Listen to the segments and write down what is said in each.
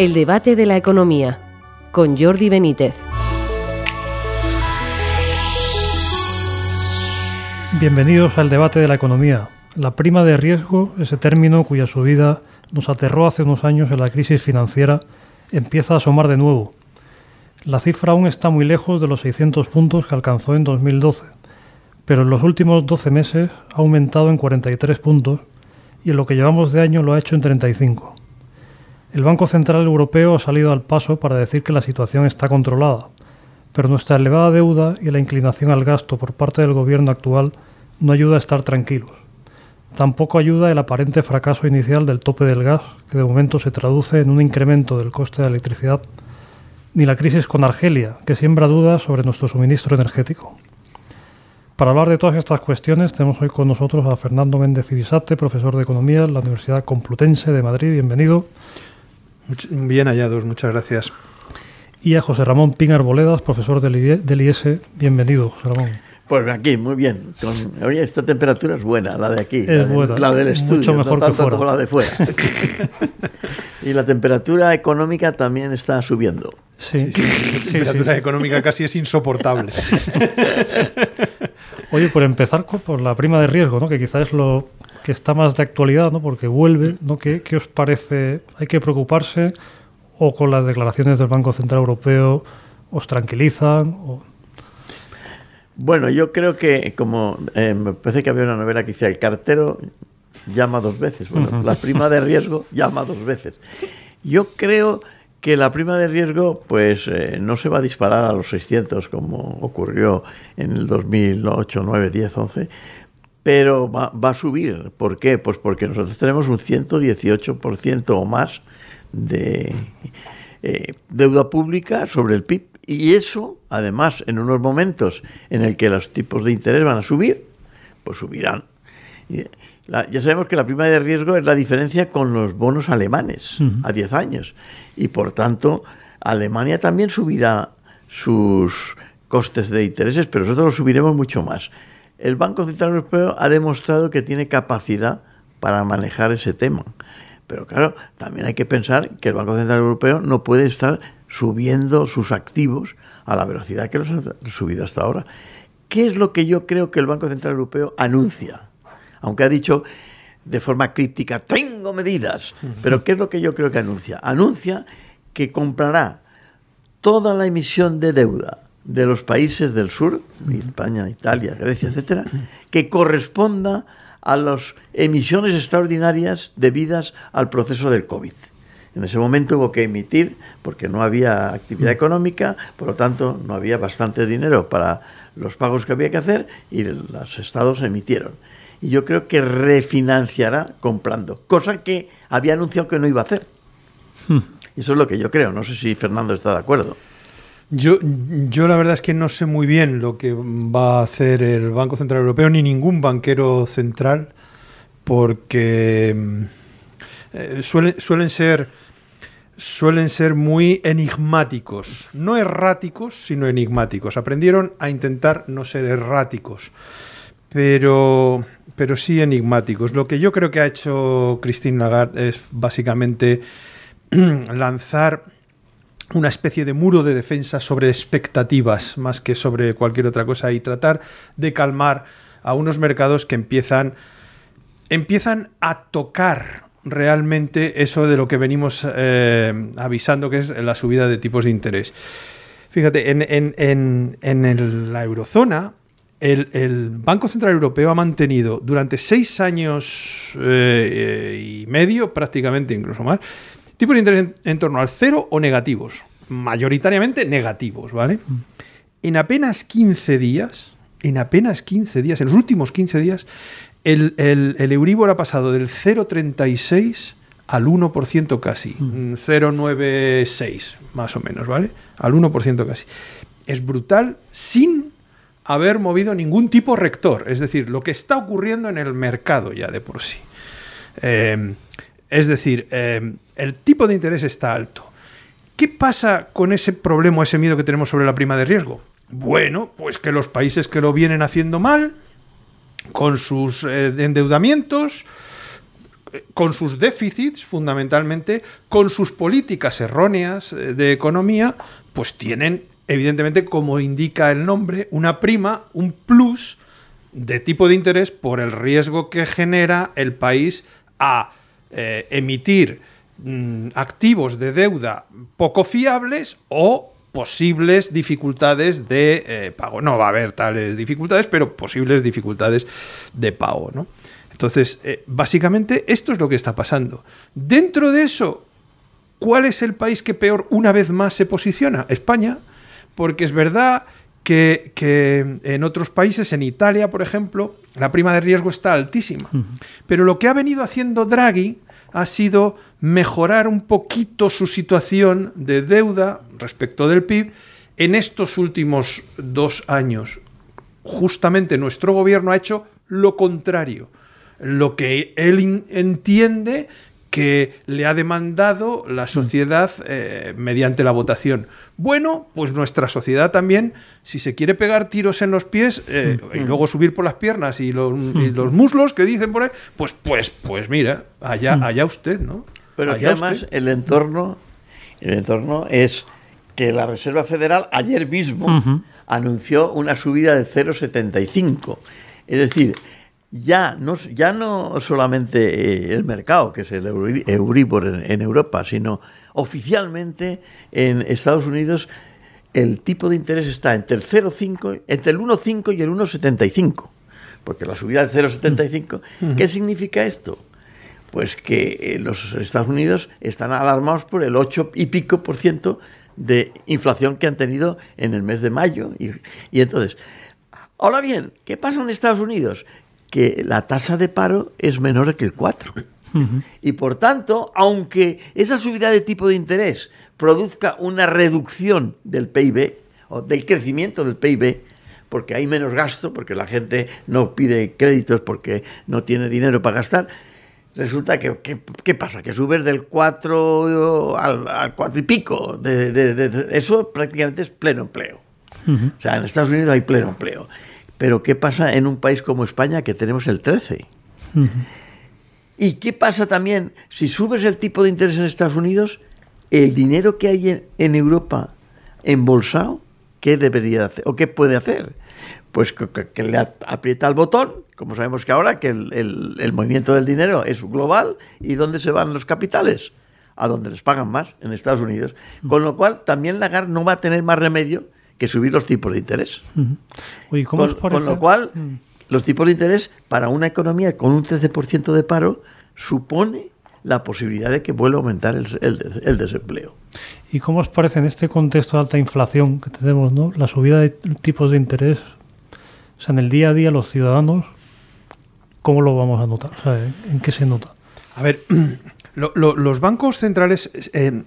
El debate de la economía con Jordi Benítez. Bienvenidos al debate de la economía. La prima de riesgo, ese término cuya subida nos aterró hace unos años en la crisis financiera, empieza a asomar de nuevo. La cifra aún está muy lejos de los 600 puntos que alcanzó en 2012, pero en los últimos 12 meses ha aumentado en 43 puntos y en lo que llevamos de año lo ha hecho en 35. El Banco Central Europeo ha salido al paso para decir que la situación está controlada, pero nuestra elevada deuda y la inclinación al gasto por parte del gobierno actual no ayuda a estar tranquilos. Tampoco ayuda el aparente fracaso inicial del tope del gas, que de momento se traduce en un incremento del coste de la electricidad, ni la crisis con Argelia, que siembra dudas sobre nuestro suministro energético. Para hablar de todas estas cuestiones tenemos hoy con nosotros a Fernando Méndez Ibisate, profesor de Economía en la Universidad Complutense de Madrid. Bienvenido. Bien hallados, muchas gracias. Y a José Ramón Pin Arboledas, profesor del IES. Bienvenido, José Ramón. Pues aquí, muy bien. oye, esta temperatura es buena, la de aquí. Es buena. La del estudio. Mucho mejor que fuera. la de fuera. y la temperatura económica también está subiendo. Sí, sí, La temperatura económica casi es insoportable. Oye, por empezar por la prima de riesgo, ¿no? que quizás es lo que está más de actualidad, ¿no? porque vuelve. ¿no? ¿Qué, ¿Qué os parece? ¿Hay que preocuparse? ¿O con las declaraciones del Banco Central Europeo os tranquilizan? O... Bueno, yo creo que, como eh, me parece que había una novela que decía, el cartero llama dos veces. Bueno, la prima de riesgo llama dos veces. Yo creo que la prima de riesgo pues eh, no se va a disparar a los 600 como ocurrió en el 2008, 9, 10, 11, pero va, va a subir. ¿Por qué? Pues porque nosotros tenemos un 118% o más de eh, deuda pública sobre el PIB. Y eso, además, en unos momentos en el que los tipos de interés van a subir, pues subirán. ya sabemos que la prima de riesgo es la diferencia con los bonos alemanes a 10 años. Y por tanto, Alemania también subirá sus costes de intereses, pero nosotros lo subiremos mucho más. El Banco Central Europeo ha demostrado que tiene capacidad para manejar ese tema. Pero claro, también hay que pensar que el Banco Central Europeo no puede estar subiendo sus activos a la velocidad que los ha subido hasta ahora. ¿Qué es lo que yo creo que el Banco Central Europeo anuncia? Aunque ha dicho de forma críptica, tengo medidas. Pero ¿qué es lo que yo creo que anuncia? Anuncia que comprará toda la emisión de deuda de los países del sur, España, Italia, Grecia, etcétera, que corresponda a las emisiones extraordinarias debidas al proceso del COVID. En ese momento hubo que emitir porque no había actividad económica, por lo tanto no había bastante dinero para los pagos que había que hacer y los estados emitieron. Y yo creo que refinanciará comprando, cosa que había anunciado que no iba a hacer. Hmm. Eso es lo que yo creo. No sé si Fernando está de acuerdo. Yo, yo la verdad es que no sé muy bien lo que va a hacer el Banco Central Europeo ni ningún banquero central porque eh, suelen, ser suelen ser muy enigmáticos, no erráticos, sino enigmáticos. Aprendieron a intentar no ser erráticos, pero, pero sí enigmáticos. Lo que yo creo que ha hecho Christine Lagarde es básicamente lanzar una especie de muro de defensa sobre expectativas más que sobre cualquier otra cosa y tratar de calmar a unos mercados que empiezan empiezan a tocar realmente eso de lo que venimos eh, avisando que es la subida de tipos de interés. Fíjate, en, la eurozona, el, Banco Central Europeo ha mantenido durante seis años eh, y medio, prácticamente incluso más, Tipos de interés en, torno al cero o negativos. Mayoritariamente negativos, ¿vale? Mm. En apenas 15 días, en apenas 15 días, en los últimos 15 días, el, el, Euribor ha pasado del 0,36 al 1% casi. 0,96 mm. más o menos, ¿vale? Al 1% casi. Es brutal sin haber movido ningún tipo rector. Es decir, lo que está ocurriendo en el mercado ya de por sí. Eh, es decir, eh, el tipo de interés está alto. ¿Qué pasa con ese problema, ese miedo que tenemos sobre la prima de riesgo? Bueno, pues que los países que lo vienen haciendo mal, con sus eh, endeudamientos, con sus déficits fundamentalmente, con sus políticas erróneas eh, de economía, pues tienen evidentemente, como indica el nombre, una prima, un plus de tipo de interés por el riesgo que genera el país a eh, emitir mm, activos de deuda poco fiables o posibles dificultades de eh, pago. No va a haber tales dificultades, pero posibles dificultades de pago. ¿no? Entonces, eh, básicamente esto es lo que está pasando. Dentro de eso, ¿cuál es el país que peor una vez más se posiciona? España porque es verdad que, en otros países, en Italia, por ejemplo, la prima de riesgo está altísima. Pero lo que ha venido haciendo Draghi ha sido mejorar un poquito su situación de deuda respecto del PIB en estos últimos dos años. Justamente nuestro gobierno ha hecho lo contrario. Lo que él entiende que le ha demandado la mm. sociedad eh, mediante la votación. Bueno, pues nuestra sociedad también, si se quiere pegar tiros en los pies eh, mm. y luego subir por las piernas y los, mm. muslos que dicen por ahí, pues, pues, pues mira, allá, allá usted, ¿no? Pero además el entorno, el entorno es que la Reserva Federal ayer mismo anunció una subida de 0,75. Es decir, ya no, ya no solamente eh, el mercado, que es el Euribor en, Europa, sino oficialmente en Estados Unidos el tipo de interés está entre el 0,5, entre el 1,5 y el 1,75. Porque la subida del 0,75, mm. ¿qué significa esto? Pues que eh, los Estados Unidos están alarmados por el 8 y pico por ciento de inflación que han tenido en el mes de mayo. Y, y entonces, ahora bien, ¿qué pasa en Estados Unidos? Que la tasa de paro es menor que el 4. Y por tanto, aunque esa subida de tipo de interés produzca una reducción del PIB o del crecimiento del PIB, porque hay menos gasto, porque la gente no pide créditos porque no tiene dinero para gastar, resulta que, ¿qué pasa? Que subes del 4 al, al 4 y pico. De, eso prácticamente es pleno empleo. O sea, en Estados Unidos hay pleno empleo. Pero ¿qué pasa en un país como España que tenemos el 13? ¿Y qué pasa también si subes el tipo de interés en Estados Unidos? El dinero que hay en, Europa embolsado, ¿qué debería hacer? ¿O qué puede hacer? Pues que, le aprieta el botón, como sabemos que ahora que el, movimiento del dinero es global y dónde se van los capitales, a donde les pagan más, en Estados Unidos. Con lo cual también Lagarde no va a tener más remedio que subir los tipos de interés. con, lo cual, mm. los tipos de interés para una economía con un 13% de paro supone la posibilidad de que vuelva a aumentar el, desempleo. ¿Y cómo os parece en este contexto de alta inflación que tenemos, ¿no? la subida de tipos de interés? O sea, en el día a día los ciudadanos, ¿cómo lo vamos a notar? ¿En qué se nota? A ver, los bancos centrales, eh,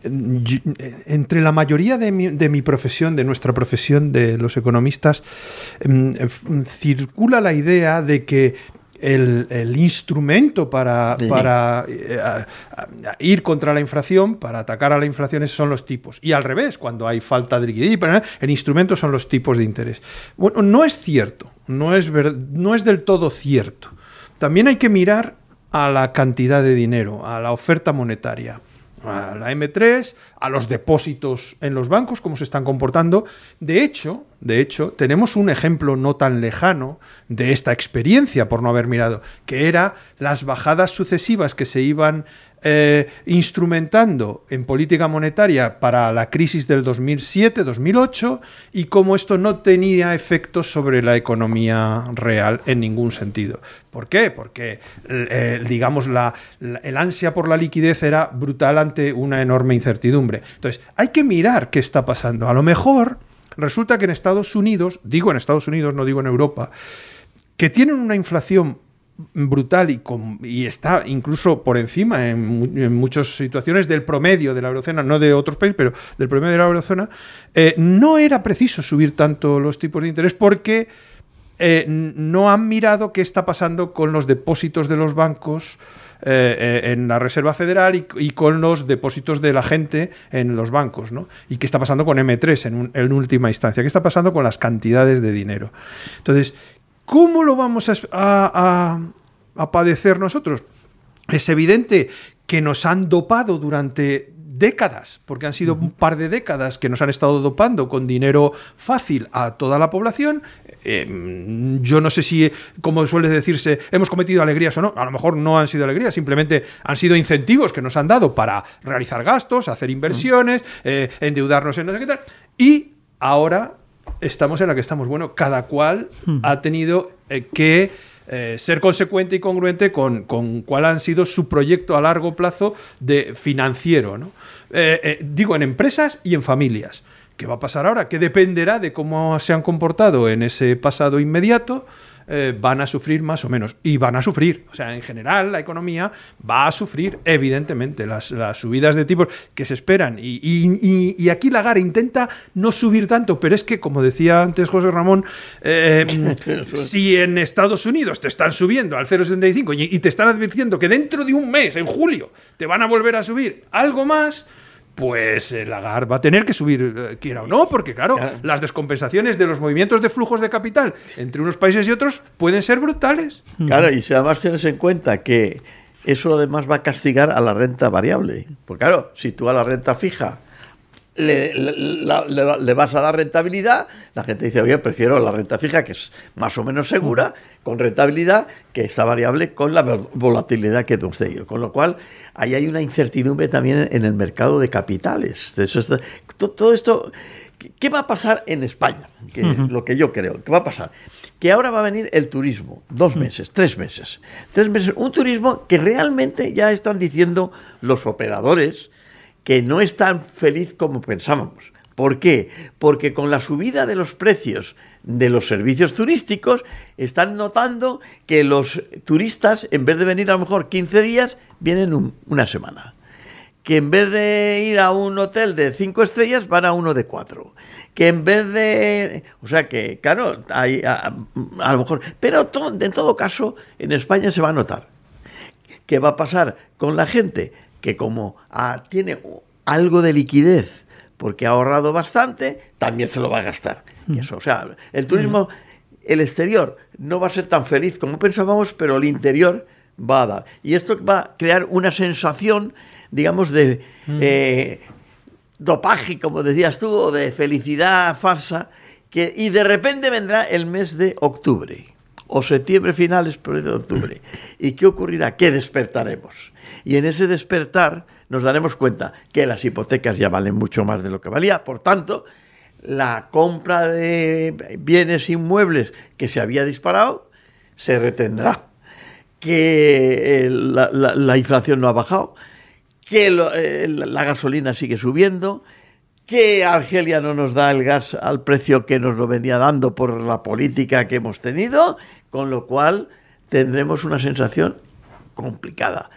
entre la mayoría de mi, profesión, de nuestra profesión, de los economistas, em, circula la idea de que el, instrumento para, eh, ir contra la inflación, para atacar a la inflación, son los tipos. Y al revés, cuando hay falta de liquidez, el instrumento son los tipos de interés. Bueno, no es cierto, no es, no es del todo cierto. También hay que mirar a la cantidad de dinero, a la oferta monetaria, a la M3, a los depósitos en los bancos, cómo se están comportando. De hecho, de hecho, tenemos un ejemplo no tan lejano de esta experiencia, por no haber mirado, que era las bajadas sucesivas que se iban eh, instrumentando en política monetaria para la crisis del 2007-2008 y cómo esto no tenía efectos sobre la economía real en ningún sentido. ¿Por qué? Porque, eh, digamos, el ansia por la liquidez era brutal ante una enorme incertidumbre. Entonces, hay que mirar qué está pasando. A lo mejor resulta que en Estados Unidos, digo en Estados Unidos, no digo en Europa, que tienen una inflación brutal y, está incluso por encima en, muchas situaciones del promedio de la eurozona, no de otros países, pero del promedio de la eurozona, eh, no era preciso subir tanto los tipos de interés porque eh, no han mirado qué está pasando con los depósitos de los bancos. Eh, en la Reserva Federal y, con los depósitos de la gente en los bancos, ¿no? Y qué está pasando con M3 en, en última instancia, qué está pasando con las cantidades de dinero. Entonces, ¿Cómo lo vamos a, padecer nosotros? Es evidente que nos han dopado durante décadas, porque han sido un par de décadas que nos han estado dopando con dinero fácil a toda la población. Eh, yo no sé si, como suele decirse, hemos cometido alegrías o no. A lo mejor no han sido alegrías, simplemente han sido incentivos que nos han dado para realizar gastos, hacer inversiones, eh, endeudarnos en no sé qué tal. Y ahora estamos en la que estamos. Bueno, cada cual ha tenido eh, que eh, ser consecuente y congruente con, con, cuál han sido su proyecto a largo plazo de financiero. ¿no? Eh, digo, en empresas y en familias. ¿Qué va a pasar ahora? ¿Qué dependerá de cómo se han comportado en ese pasado inmediato? Eh, van a sufrir más o menos. Y van a sufrir. O sea, en general la economía va a sufrir, evidentemente, las, las subidas de tipos que se esperan. Y, y, y, aquí Lagarde intenta no subir tanto, pero es que, como decía antes José Ramón, eh, si en Estados Unidos te están subiendo al 0,75 y, y te están advirtiendo que dentro de un mes, en julio, te van a volver a subir algo más pues el Lagarde va a tener que subir, eh, quiera o no, porque claro, claro, las descompensaciones de los movimientos de flujos de capital entre unos países y otros pueden ser brutales. Claro, y si además tienes en cuenta que eso además va a castigar a la renta variable. Porque claro, si tú a la renta fija le, le, le, le, vas a dar rentabilidad, la gente dice, oye, prefiero la renta fija, que es más o menos segura, con rentabilidad, que esta variable con la volatilidad que hemos tenido. Con lo cual, ahí hay una incertidumbre también en el mercado de capitales. Eso está, todo esto, ¿qué va a pasar en España? Que uh -huh. Lo que yo creo, ¿qué va a pasar? Que ahora va a venir el turismo, dos meses, tres meses. Tres meses, un turismo que realmente ya están diciendo los operadores, que no es tan feliz como pensábamos. ¿Por qué? Porque con la subida de los precios de los servicios turísticos están notando que los turistas, en vez de venir a lo mejor 15 días, vienen un, una semana. Que en vez de ir a un hotel de 5 estrellas, van a uno de 4. Que en vez de... O sea que, claro, hay, a, lo mejor... Pero en todo caso, en España se va a notar. ¿Qué va a pasar con la gente? Que como ah, tiene algo de liquidez porque ha ahorrado bastante, también se lo va a gastar. Y eso, o sea, el turismo, el exterior no va a ser tan feliz como pensábamos, pero el interior va a dar. Y esto va a crear una sensación, digamos, de eh, dopaje, como decías tú, o de felicidad falsa, que, y de repente vendrá el mes de octubre o septiembre finales, pero de octubre. ¿Y qué ocurrirá? Que despertaremos. Y en ese despertar nos daremos cuenta que las hipotecas ya valen mucho más de lo que valía. Por tanto, la compra de bienes inmuebles que se había disparado se retendrá. Que la, la, la inflación no ha bajado. Que eh, la gasolina sigue subiendo que Argelia no nos da el gas al precio que nos lo venía dando por la política que hemos tenido, con lo cual tendremos una sensación complicada.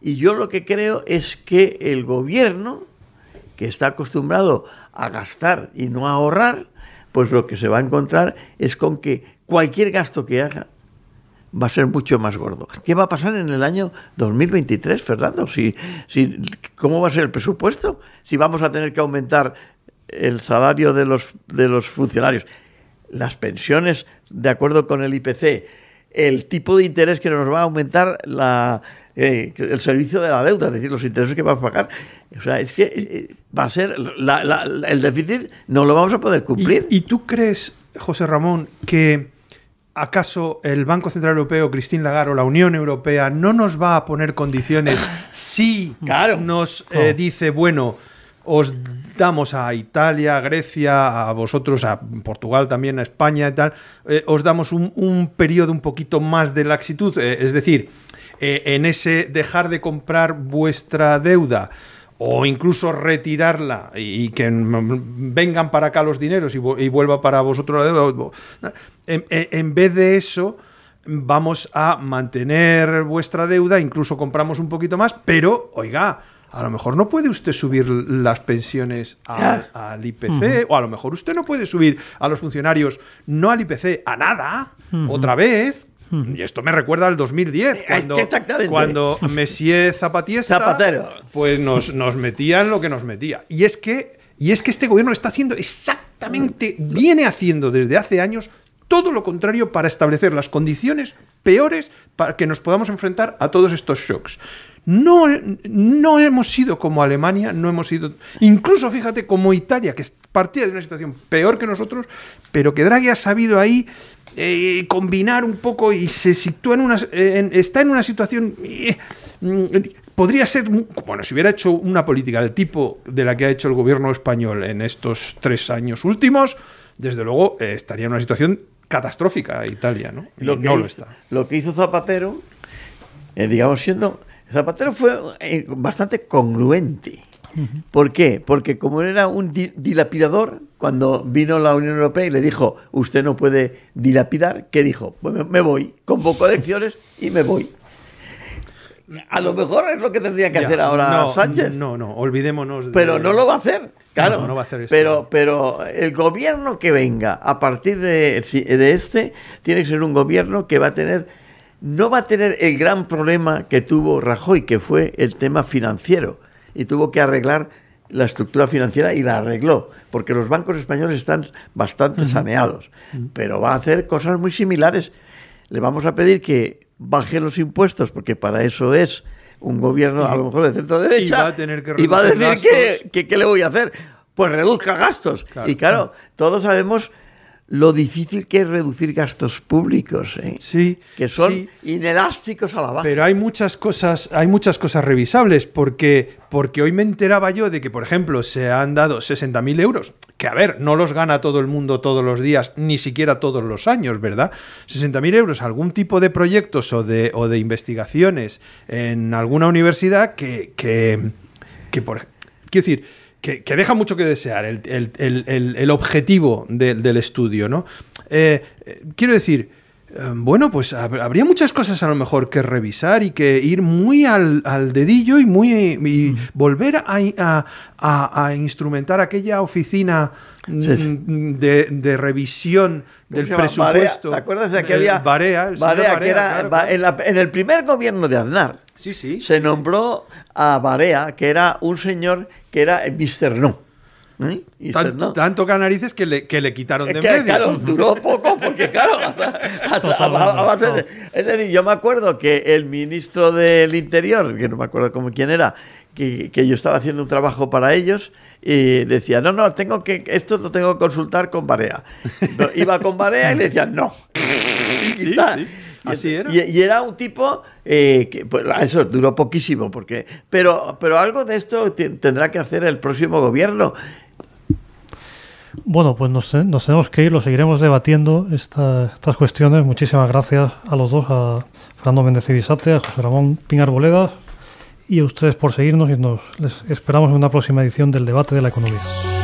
Y yo lo que creo es que el gobierno, que está acostumbrado a gastar y no a ahorrar, pues lo que se va a encontrar es con que cualquier gasto que haga va a ser mucho más gordo. ¿Qué va a pasar en el año 2023, Fernando? Si, si, ¿Cómo va a ser el presupuesto? Si vamos a tener que aumentar el salario de los, de los funcionarios, las pensiones de acuerdo con el IPC, el tipo de interés que nos va a aumentar la, eh, el servicio de la deuda, es decir, los intereses que vamos a pagar. O sea, es que eh, va a ser el déficit, no lo vamos a poder cumplir. ¿Y, ¿Y, tú crees, José Ramón, que acaso el Banco Central Europeo, Christine Lagarde o la Unión Europea no nos va a poner condiciones si claro. nos eh, dice, bueno, os damos a Italia, a Grecia, a vosotros, a Portugal también, a España y tal, eh, os damos un, un, periodo un poquito más de laxitud, eh, es decir, en ese dejar de comprar vuestra deuda o incluso retirarla y que vengan para acá los dineros y, y vuelva para vosotros la deuda, en, en vez de eso vamos a mantener vuestra deuda, incluso compramos un poquito más, pero, oiga, a lo mejor no puede usted subir las pensiones al IPC, uh -huh. o a lo mejor usted no puede subir a los funcionarios, no al IPC, a nada, uh -huh. otra vez. Y esto me recuerda al 2010, cuando, cuando Messier Zapatiesta, Zapatero. pues nos, nos metían lo que nos metía. Y es que, y es que este gobierno está haciendo exactamente, viene haciendo desde hace años todo lo contrario para establecer las condiciones peores para que nos podamos enfrentar a todos estos shocks. No, no hemos sido como Alemania, no hemos sido, incluso fíjate, como Italia, que partía de una situación peor que nosotros, pero que Draghi ha sabido ahí eh, combinar un poco y se sitúa en una, está en una situación... Eh, podría ser, bueno, si hubiera hecho una política del tipo de la que ha hecho el gobierno español en estos tres años últimos, desde luego eh, estaría en una situación catastrófica Italia, ¿no? lo que no lo está. Lo que hizo Zapatero, digamos, siendo Zapatero fue eh, bastante congruente. ¿Por qué? Porque como era un dilapidador, cuando vino la Unión Europea y le dijo, usted no puede dilapidar, ¿qué dijo? Pues me voy, convoco elecciones y me voy. A lo mejor es lo que tendría que hacer ahora Sánchez. No, no, olvidémonos. Pero no lo va a hacer, claro. No, va a hacer Pero, pero el gobierno que venga a partir de, de este tiene que ser un gobierno que va a tener no va a tener el gran problema que tuvo Rajoy, que fue el tema financiero, y tuvo que arreglar la estructura financiera y la arregló, porque los bancos españoles están bastante saneados, pero va a hacer cosas muy similares. Le vamos a pedir que baje los impuestos, porque para eso es un gobierno a lo mejor de centro derecha, y va a, tener que y va a decir que, ¿qué le voy a hacer? Pues reduzca gastos. y claro, todos sabemos lo difícil que es reducir gastos públicos, ¿eh? sí, que son inelásticos a la baja. Pero hay muchas cosas, hay muchas cosas revisables, porque, porque hoy me enteraba yo de que, por ejemplo, se han dado 60.000 euros, que a ver, no los gana todo el mundo todos los días, ni siquiera todos los años, ¿verdad? 60.000 euros, algún tipo de proyectos o de, o de investigaciones en alguna universidad que, que, que por, quiero decir, que, deja mucho que desear el, objetivo del estudio, ¿no? Eh, eh, quiero decir, eh, bueno, pues habría muchas cosas a lo mejor que revisar y que ir muy al, dedillo y muy mm. volver a, instrumentar aquella oficina mm, De, revisión del presupuesto. ¿Te acuerdas de que había Barea, el Barea, que era en, el primer gobierno de Aznar? Sí, sí. Se nombró a Barea, que era un señor que era Mr. No. ¿Eh? Tanto canarices que le, que le quitaron de medio. Claro, duró poco porque, claro, Es decir, yo me acuerdo que el ministro del Interior, que no me acuerdo cómo quién era, que, que, yo estaba haciendo un trabajo para ellos y decía, no, no, tengo que, esto lo tengo que consultar con Barea. Iba con Barea y le decían, no. sí, sí. Así era. Y, era un tipo eh, que, pues, eso duró poquísimo, porque, pero, pero algo de esto tendrá que hacer el próximo gobierno. Bueno, pues nos, tenemos que ir, lo seguiremos debatiendo estas cuestiones. Muchísimas gracias a los dos, a Fernando Méndez Ibisate, a José Ramón Pinar Boleda y a ustedes por seguirnos y nos les esperamos en una próxima edición del debate de la economía.